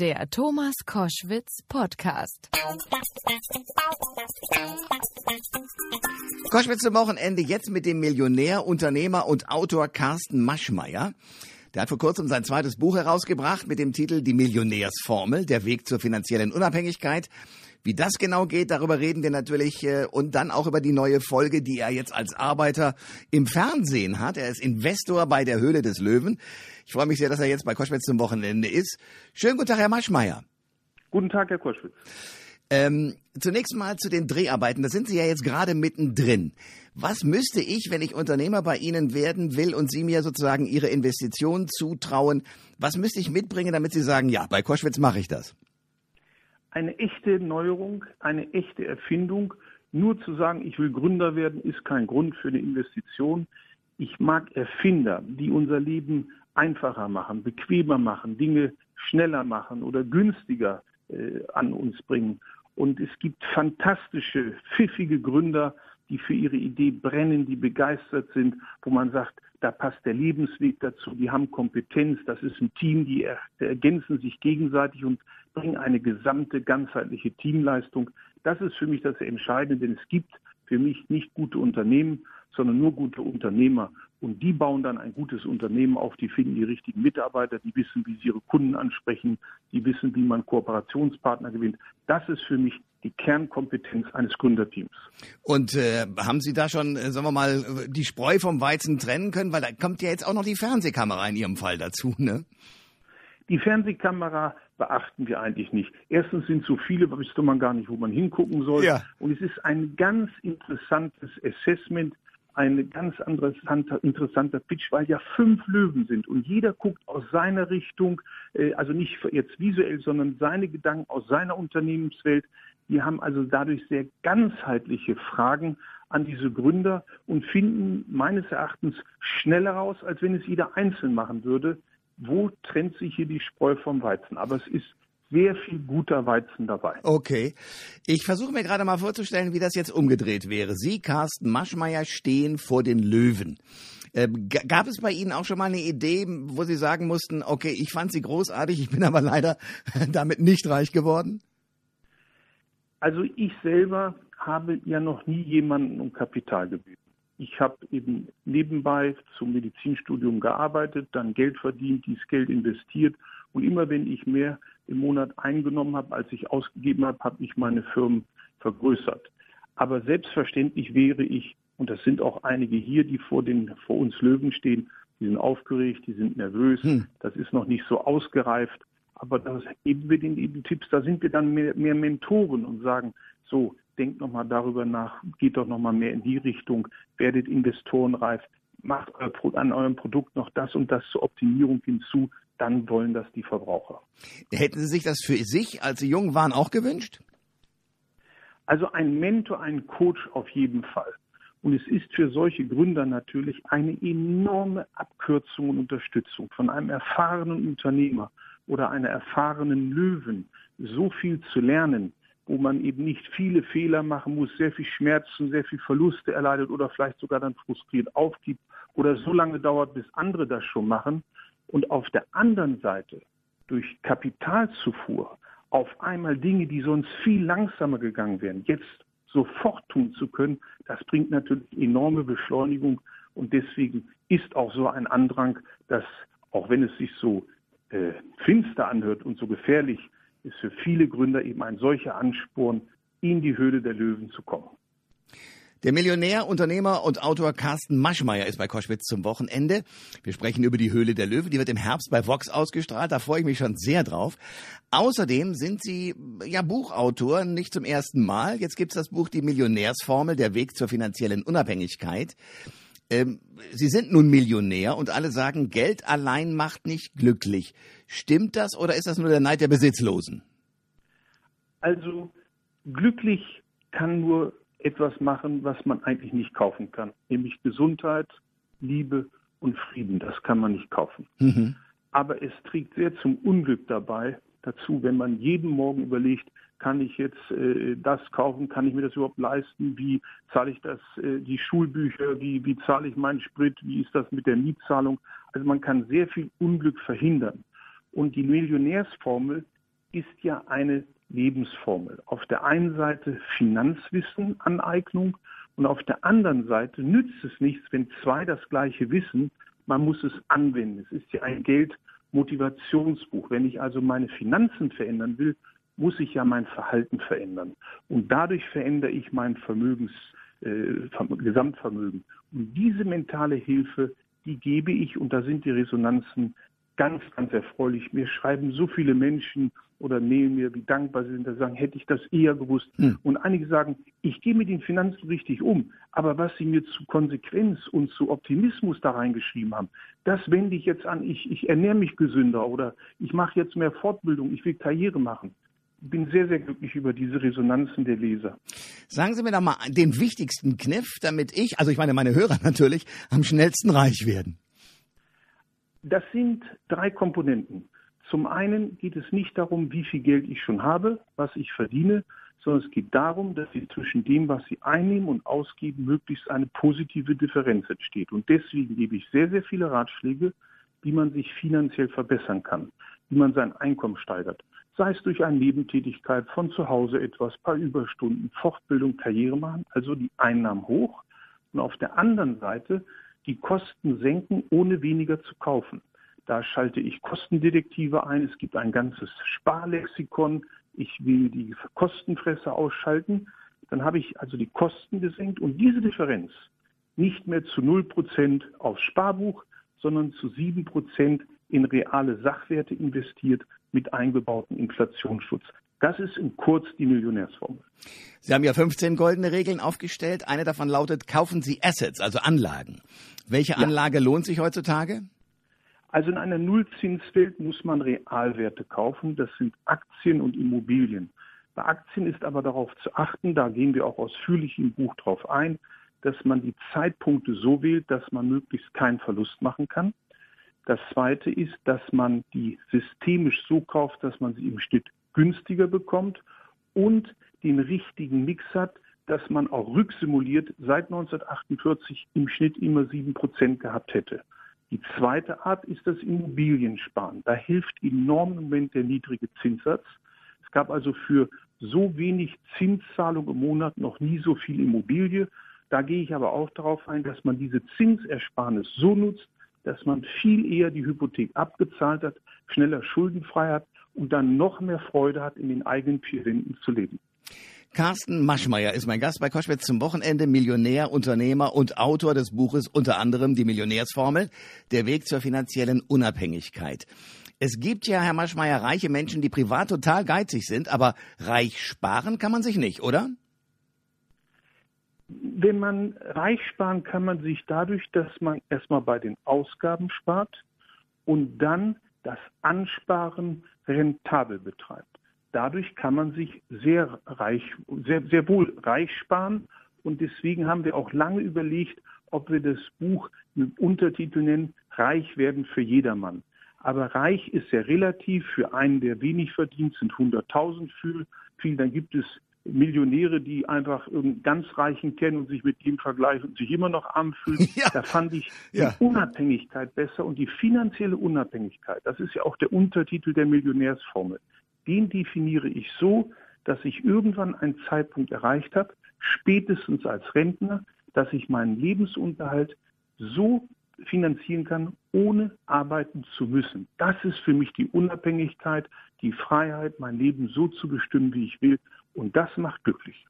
Der Thomas Koschwitz Podcast. Koschwitz zum Wochenende jetzt mit dem Millionär, Unternehmer und Autor Carsten Maschmeyer. Der hat vor kurzem sein zweites Buch herausgebracht mit dem Titel Die Millionärsformel, der Weg zur finanziellen Unabhängigkeit. Wie das genau geht, darüber reden wir natürlich äh, und dann auch über die neue Folge, die er jetzt als Arbeiter im Fernsehen hat. Er ist Investor bei der Höhle des Löwen. Ich freue mich sehr, dass er jetzt bei Koschwitz zum Wochenende ist. Schönen guten Tag, Herr Maschmeyer. Guten Tag, Herr Koschwitz. Ähm, zunächst mal zu den Dreharbeiten. Da sind Sie ja jetzt gerade mittendrin. Was müsste ich, wenn ich Unternehmer bei Ihnen werden will und Sie mir sozusagen Ihre Investition zutrauen, was müsste ich mitbringen, damit Sie sagen, ja, bei Koschwitz mache ich das? Eine echte Neuerung, eine echte Erfindung. Nur zu sagen, ich will Gründer werden, ist kein Grund für eine Investition. Ich mag Erfinder, die unser Leben einfacher machen, bequemer machen, Dinge schneller machen oder günstiger äh, an uns bringen. Und es gibt fantastische, pfiffige Gründer, die für ihre Idee brennen, die begeistert sind, wo man sagt, da passt der Lebensweg dazu, die haben Kompetenz, das ist ein Team, die ergänzen sich gegenseitig und bringen eine gesamte, ganzheitliche Teamleistung. Das ist für mich das Entscheidende, denn es gibt für mich nicht gute Unternehmen, sondern nur gute Unternehmer. Und die bauen dann ein gutes Unternehmen auf, die finden die richtigen Mitarbeiter, die wissen, wie sie ihre Kunden ansprechen, die wissen, wie man Kooperationspartner gewinnt. Das ist für mich die Kernkompetenz eines Gründerteams. Und äh, haben Sie da schon, äh, sagen wir mal, die Spreu vom Weizen trennen können? Weil da kommt ja jetzt auch noch die Fernsehkamera in Ihrem Fall dazu, ne? Die Fernsehkamera beachten wir eigentlich nicht. Erstens sind so viele, wüsste man gar nicht, wo man hingucken soll. Ja. Und es ist ein ganz interessantes Assessment ein ganz interessanter, interessanter Pitch, weil ja fünf Löwen sind und jeder guckt aus seiner Richtung, äh, also nicht jetzt visuell, sondern seine Gedanken aus seiner Unternehmenswelt. Wir haben also dadurch sehr ganzheitliche Fragen an diese Gründer und finden meines Erachtens schneller raus, als wenn es jeder einzeln machen würde. Wo trennt sich hier die Spreu vom Weizen? Aber es ist sehr viel guter Weizen dabei. Okay. Ich versuche mir gerade mal vorzustellen, wie das jetzt umgedreht wäre. Sie, Carsten Maschmeyer, stehen vor den Löwen. Äh, gab es bei Ihnen auch schon mal eine Idee, wo Sie sagen mussten, okay, ich fand sie großartig, ich bin aber leider damit nicht reich geworden? Also ich selber habe ja noch nie jemanden um Kapital gebeten. Ich habe eben nebenbei zum Medizinstudium gearbeitet, dann Geld verdient, dieses Geld investiert und immer wenn ich mehr im Monat eingenommen habe, als ich ausgegeben habe, habe ich meine Firmen vergrößert. Aber selbstverständlich wäre ich, und das sind auch einige hier, die vor, den, vor uns Löwen stehen, die sind aufgeregt, die sind nervös, hm. das ist noch nicht so ausgereift. Aber das geben wir den eben Tipps, da sind wir dann mehr, mehr Mentoren und sagen, so, denkt nochmal darüber nach, geht doch nochmal mehr in die Richtung, werdet investorenreif, macht an eurem Produkt noch das und das zur Optimierung hinzu, dann wollen das die Verbraucher. Hätten Sie sich das für sich, als Sie jung waren, auch gewünscht? Also ein Mentor, ein Coach auf jeden Fall. Und es ist für solche Gründer natürlich eine enorme Abkürzung und Unterstützung von einem erfahrenen Unternehmer oder einer erfahrenen Löwen so viel zu lernen, wo man eben nicht viele Fehler machen muss, sehr viel Schmerzen, sehr viel Verluste erleidet oder vielleicht sogar dann frustriert aufgibt oder so lange dauert, bis andere das schon machen. Und auf der anderen Seite durch Kapitalzufuhr auf einmal Dinge, die sonst viel langsamer gegangen wären, jetzt sofort tun zu können, das bringt natürlich enorme Beschleunigung. Und deswegen ist auch so ein Andrang, dass auch wenn es sich so äh, finster anhört und so gefährlich, ist für viele Gründer eben ein solcher Ansporn, in die Höhle der Löwen zu kommen. Der Millionär, Unternehmer und Autor Carsten Maschmeyer ist bei Koschwitz zum Wochenende. Wir sprechen über die Höhle der Löwen. Die wird im Herbst bei Vox ausgestrahlt. Da freue ich mich schon sehr drauf. Außerdem sind Sie ja Buchautor, nicht zum ersten Mal. Jetzt gibt's das Buch Die Millionärsformel, der Weg zur finanziellen Unabhängigkeit. Ähm, Sie sind nun Millionär und alle sagen, Geld allein macht nicht glücklich. Stimmt das oder ist das nur der Neid der Besitzlosen? Also glücklich kann nur etwas machen, was man eigentlich nicht kaufen kann, nämlich Gesundheit, Liebe und Frieden. Das kann man nicht kaufen. Mhm. Aber es trägt sehr zum Unglück dabei dazu, wenn man jeden Morgen überlegt, kann ich jetzt äh, das kaufen, kann ich mir das überhaupt leisten, wie zahle ich das, äh, die Schulbücher, wie, wie zahle ich meinen Sprit, wie ist das mit der Mietzahlung. Also man kann sehr viel Unglück verhindern. Und die Millionärsformel ist ja eine Lebensformel. Auf der einen Seite Finanzwissen, Aneignung und auf der anderen Seite nützt es nichts, wenn zwei das gleiche wissen. Man muss es anwenden. Es ist ja ein Geldmotivationsbuch. Wenn ich also meine Finanzen verändern will, muss ich ja mein Verhalten verändern. Und dadurch verändere ich mein Vermögens, äh, Gesamtvermögen. Und diese mentale Hilfe, die gebe ich, und da sind die Resonanzen ganz, ganz erfreulich. Mir schreiben so viele Menschen oder mailen mir, wie dankbar sie sind, da sagen, hätte ich das eher gewusst. Hm. Und einige sagen, ich gehe mit den Finanzen richtig um, aber was sie mir zu Konsequenz und zu Optimismus da reingeschrieben haben, das wende ich jetzt an. Ich, ich ernähre mich gesünder oder ich mache jetzt mehr Fortbildung, ich will Karriere machen bin sehr, sehr glücklich über diese Resonanzen der Leser. Sagen Sie mir doch mal den wichtigsten Kniff, damit ich, also ich meine meine Hörer natürlich, am schnellsten reich werden. Das sind drei Komponenten. Zum einen geht es nicht darum, wie viel Geld ich schon habe, was ich verdiene, sondern es geht darum, dass Sie zwischen dem, was Sie einnehmen und ausgeben, möglichst eine positive Differenz entsteht. Und deswegen gebe ich sehr, sehr viele Ratschläge, wie man sich finanziell verbessern kann, wie man sein Einkommen steigert. Sei es durch eine Nebentätigkeit, von zu Hause etwas, paar Überstunden, Fortbildung, Karriere machen, also die Einnahmen hoch. Und auf der anderen Seite die Kosten senken, ohne weniger zu kaufen. Da schalte ich Kostendetektive ein. Es gibt ein ganzes Sparlexikon. Ich will die Kostenfresser ausschalten. Dann habe ich also die Kosten gesenkt und diese Differenz nicht mehr zu 0% aufs Sparbuch, sondern zu 7% in reale Sachwerte investiert mit eingebautem Inflationsschutz. Das ist in kurz die Millionärsformel. Sie haben ja 15 goldene Regeln aufgestellt. Eine davon lautet, kaufen Sie Assets, also Anlagen. Welche ja. Anlage lohnt sich heutzutage? Also in einer Nullzinswelt muss man Realwerte kaufen. Das sind Aktien und Immobilien. Bei Aktien ist aber darauf zu achten, da gehen wir auch ausführlich im Buch drauf ein, dass man die Zeitpunkte so wählt, dass man möglichst keinen Verlust machen kann. Das zweite ist, dass man die systemisch so kauft, dass man sie im Schnitt günstiger bekommt und den richtigen Mix hat, dass man auch rücksimuliert seit 1948 im Schnitt immer sieben Prozent gehabt hätte. Die zweite Art ist das Immobiliensparen. Da hilft enorm im Moment der niedrige Zinssatz. Es gab also für so wenig Zinszahlung im Monat noch nie so viel Immobilie. Da gehe ich aber auch darauf ein, dass man diese Zinsersparnis so nutzt, dass man viel eher die Hypothek abgezahlt hat, schneller schuldenfrei hat und dann noch mehr Freude hat, in den eigenen vier Wänden zu leben. Carsten Maschmeyer ist mein Gast bei Koschwitz zum Wochenende, Millionär, Unternehmer und Autor des Buches unter anderem Die Millionärsformel, der Weg zur finanziellen Unabhängigkeit. Es gibt ja, Herr Maschmeyer, reiche Menschen, die privat total geizig sind, aber reich sparen kann man sich nicht, oder? Wenn man reich sparen kann man sich dadurch, dass man erstmal bei den Ausgaben spart und dann das Ansparen rentabel betreibt. Dadurch kann man sich sehr reich, sehr, sehr wohl reich sparen. Und deswegen haben wir auch lange überlegt, ob wir das Buch mit Untertitel nennen, Reich werden für jedermann. Aber reich ist ja relativ. Für einen, der wenig verdient, sind 100.000 viel. Dann gibt es Millionäre, die einfach irgendeinen ganz Reichen kennen und sich mit ihm vergleichen und sich immer noch arm fühlen. Ja. Da fand ich ja. die Unabhängigkeit besser und die finanzielle Unabhängigkeit. Das ist ja auch der Untertitel der Millionärsformel. Den definiere ich so, dass ich irgendwann einen Zeitpunkt erreicht habe, spätestens als Rentner, dass ich meinen Lebensunterhalt so finanzieren kann, ohne arbeiten zu müssen. Das ist für mich die Unabhängigkeit, die Freiheit, mein Leben so zu bestimmen, wie ich will. Und das macht glücklich.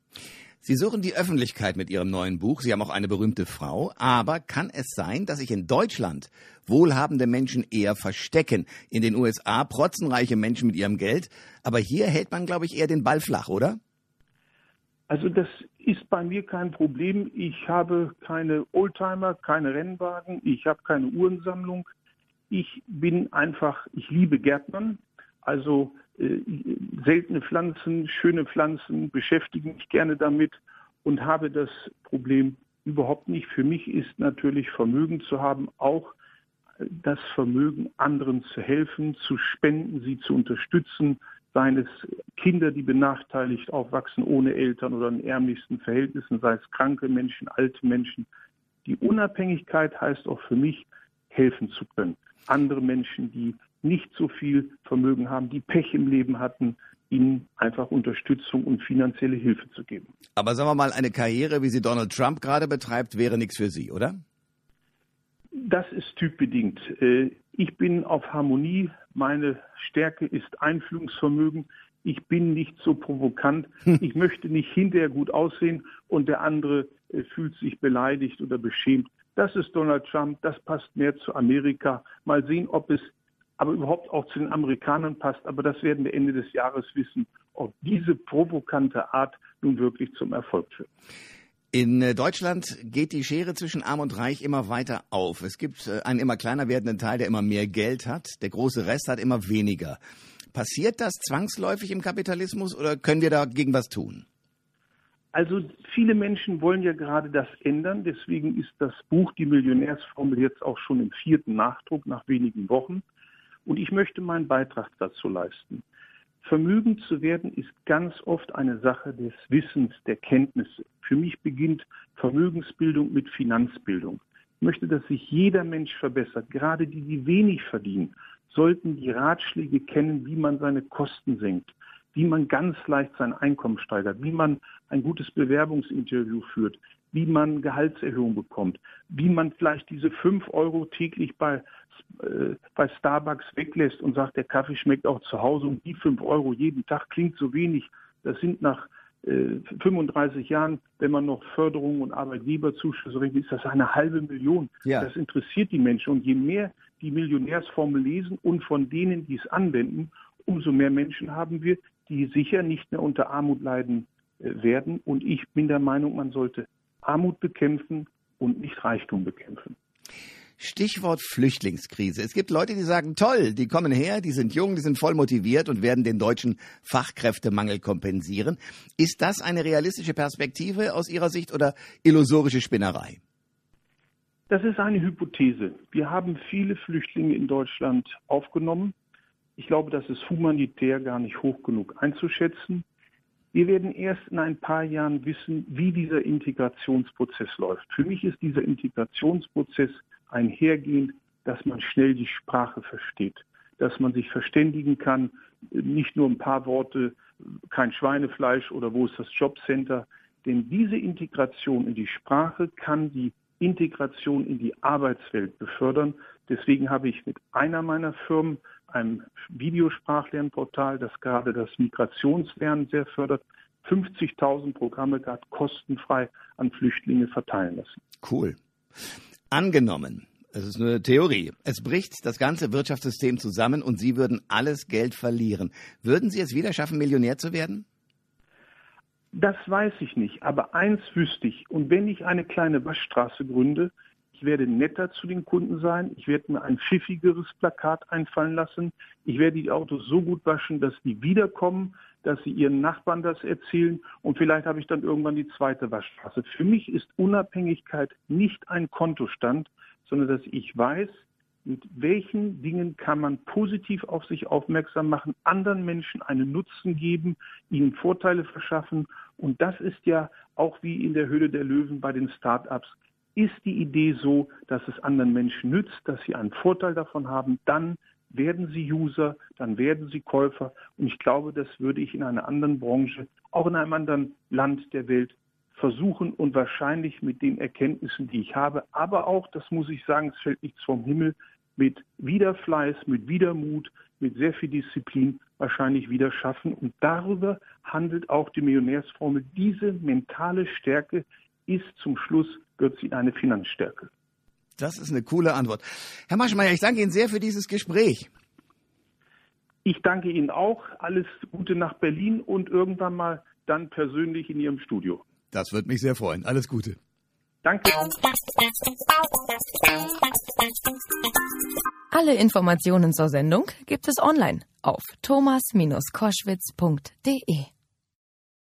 Sie suchen die Öffentlichkeit mit Ihrem neuen Buch. Sie haben auch eine berühmte Frau. Aber kann es sein, dass sich in Deutschland wohlhabende Menschen eher verstecken? In den USA protzen reiche Menschen mit ihrem Geld. Aber hier hält man, glaube ich, eher den Ball flach, oder? Also das ist bei mir kein Problem. Ich habe keine Oldtimer, keine Rennwagen, ich habe keine Uhrensammlung. Ich bin einfach, ich liebe Gärtnern. Also äh, seltene Pflanzen, schöne Pflanzen, beschäftige mich gerne damit und habe das Problem überhaupt nicht. Für mich ist natürlich Vermögen zu haben, auch das Vermögen, anderen zu helfen, zu spenden, sie zu unterstützen, seien es Kinder, die benachteiligt aufwachsen ohne Eltern oder in ärmlichsten Verhältnissen, sei es kranke Menschen, alte Menschen. Die Unabhängigkeit heißt auch für mich, helfen zu können. Andere Menschen, die nicht so viel Vermögen haben, die Pech im Leben hatten, ihnen einfach Unterstützung und finanzielle Hilfe zu geben. Aber sagen wir mal, eine Karriere, wie sie Donald Trump gerade betreibt, wäre nichts für Sie, oder? Das ist typbedingt. Äh, ich bin auf Harmonie. Meine Stärke ist Einfühlungsvermögen. Ich bin nicht so provokant. Hm. Ich möchte nicht hinterher gut aussehen und der andere äh, fühlt sich beleidigt oder beschämt. Das ist Donald Trump. Das passt mehr zu Amerika. Mal sehen, ob es aber überhaupt auch zu den Amerikanern passt. Aber das werden wir Ende des Jahres wissen, ob diese provokante Art nun wirklich zum Erfolg führt. In äh, Deutschland geht die Schere zwischen Arm und Reich immer weiter auf. Es gibt äh, einen immer kleiner werdenden Teil, der immer mehr Geld hat. Der große Rest hat immer weniger. Passiert das zwangsläufig im Kapitalismus oder können wir dagegen was tun? Also viele Menschen wollen ja gerade das ändern. Deswegen ist das Buch Die Millionärsformel jetzt auch schon im vierten Nachdruck nach wenigen Wochen. Und ich möchte meinen Beitrag dazu leisten. Vermögend zu werden ist ganz oft eine Sache des Wissens, der Kenntnisse. Für mich beginnt Vermögensbildung mit Finanzbildung. Ich möchte, dass sich jeder Mensch verbessert. Gerade die, die wenig verdienen, sollten die Ratschläge kennen, wie man seine Kosten senkt, wie man ganz leicht sein Einkommen steigert, wie man ein gutes Bewerbungsinterview führt, wie man Gehaltserhöhung bekommt, wie man vielleicht diese fünf Euro täglich bei, äh, bei Starbucks weglässt und sagt, der Kaffee schmeckt auch zu Hause und die fünf Euro jeden Tag klingt so wenig. Das sind nach äh, 35 Jahren, wenn man noch Förderungen und Arbeitgeberzuschüsse rechnet, ist das eine halbe Million. Ja. Das interessiert die Menschen. Und je mehr die Millionärsformel lesen und von denen, die es anwenden, umso mehr Menschen haben wir, die sicher nicht mehr unter Armut leiden äh, werden. Und ich bin der Meinung, man sollte Armut bekämpfen und nicht Reichtum bekämpfen. Stichwort Flüchtlingskrise. Es gibt Leute, die sagen, toll, die kommen her, die sind jung, die sind voll motiviert und werden den deutschen Fachkräftemangel kompensieren. Ist das eine realistische Perspektive aus Ihrer Sicht oder illusorische Spinnerei? Das ist eine Hypothese. Wir haben viele Flüchtlinge in Deutschland aufgenommen. Ich glaube, das ist humanitär gar nicht hoch genug einzuschätzen. Wir werden erst in ein paar Jahren wissen, wie dieser Integrationsprozess läuft. Für mich ist dieser Integrationsprozess einhergehend, dass man schnell die Sprache versteht, dass man sich verständigen kann, nicht nur ein paar Worte, kein Schweinefleisch oder wo ist das Jobcenter. Denn diese Integration in die Sprache kann die Integration in die Arbeitswelt befördern. Deswegen habe ich mit einer meiner Firmen einem Videosprachlernportal, das gerade das Migrationslernen sehr fördert, 50.000 Programme gerade kostenfrei an Flüchtlinge verteilen lassen. Cool. Angenommen, es ist nur eine Theorie, es bricht das ganze Wirtschaftssystem zusammen und Sie würden alles Geld verlieren. Würden Sie es wieder schaffen, Millionär zu werden? Das weiß ich nicht, aber eins wüsste ich. Und wenn ich eine kleine Waschstraße gründe, ich werde netter zu den Kunden sein. Ich werde mir ein pfiffigeres Plakat einfallen lassen. Ich werde die Autos so gut waschen, dass die wiederkommen, dass sie ihren Nachbarn das erzählen. Und vielleicht habe ich dann irgendwann die zweite Waschstraße. Für mich ist Unabhängigkeit nicht ein Kontostand, sondern dass ich weiß, mit welchen Dingen kann man positiv auf sich aufmerksam machen, anderen Menschen einen Nutzen geben, ihnen Vorteile verschaffen. Und das ist ja auch wie in der Höhle der Löwen bei den Start-ups ist die Idee so, dass es anderen Menschen nützt, dass sie einen Vorteil davon haben, dann werden sie User, dann werden sie Käufer. Und ich glaube, das würde ich in einer anderen Branche, auch in einem anderen Land der Welt versuchen und wahrscheinlich mit den Erkenntnissen, die ich habe, aber auch, das muss ich sagen, es fällt nichts vom Himmel, mit Wiederfleiß, mit Wiedermut, mit sehr viel Disziplin wahrscheinlich wieder schaffen. Und darüber handelt auch die Millionärsformel. Diese mentale Stärke ist zum Schluss wird sie eine Finanzstärke. Das ist eine coole Antwort. Herr Maschmeyer, ich danke Ihnen sehr für dieses Gespräch. Ich danke Ihnen auch. Alles Gute nach Berlin und irgendwann mal dann persönlich in Ihrem Studio. Das wird mich sehr freuen. Alles Gute. Danke. Alle Informationen zur Sendung gibt es online auf thomas-koschwitz.de.